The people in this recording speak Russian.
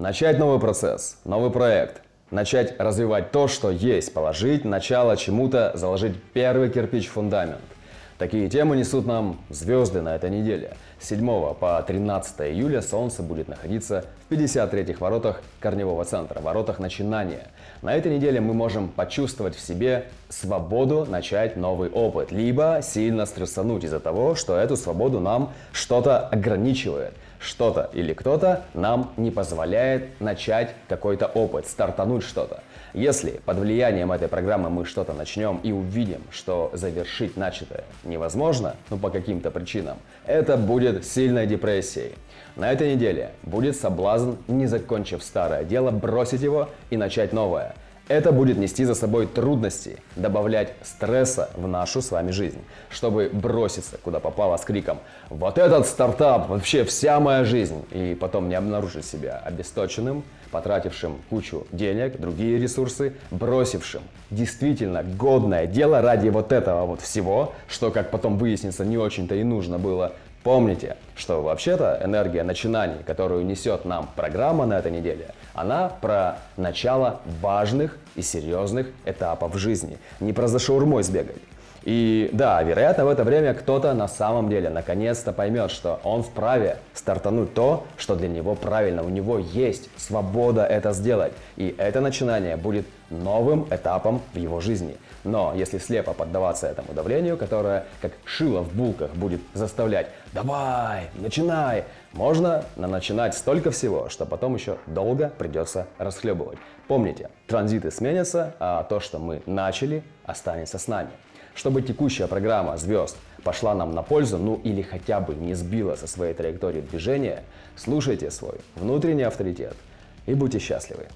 Начать новый процесс, новый проект, начать развивать то, что есть, положить начало чему-то, заложить первый кирпич фундамент. Такие темы несут нам звезды на этой неделе. С 7 по 13 июля Солнце будет находиться в 53-х воротах Корневого центра, воротах начинания. На этой неделе мы можем почувствовать в себе свободу начать новый опыт, либо сильно стрессануть из-за того, что эту свободу нам что-то ограничивает – что-то или кто-то нам не позволяет начать какой-то опыт, стартануть что-то. Если под влиянием этой программы мы что-то начнем и увидим, что завершить начатое невозможно, ну по каким-то причинам, это будет сильной депрессией. На этой неделе будет соблазн, не закончив старое дело, бросить его и начать новое – это будет нести за собой трудности, добавлять стресса в нашу с вами жизнь, чтобы броситься куда попало с криком «Вот этот стартап, вообще вся моя жизнь!» и потом не обнаружить себя обесточенным, потратившим кучу денег, другие ресурсы, бросившим действительно годное дело ради вот этого вот всего, что, как потом выяснится, не очень-то и нужно было, Помните, что вообще-то энергия начинаний, которую несет нам программа на этой неделе, она про начало важных и серьезных этапов жизни. Не про за шаурмой сбегать. И да, вероятно, в это время кто-то на самом деле наконец-то поймет, что он вправе стартануть то, что для него правильно. У него есть свобода это сделать. И это начинание будет новым этапом в его жизни. Но если слепо поддаваться этому давлению, которое как шило в булках будет заставлять «давай, начинай», можно начинать столько всего, что потом еще долго придется расхлебывать. Помните, транзиты сменятся, а то, что мы начали, останется с нами. Чтобы текущая программа звезд пошла нам на пользу, ну или хотя бы не сбила со своей траектории движения, слушайте свой внутренний авторитет и будьте счастливы.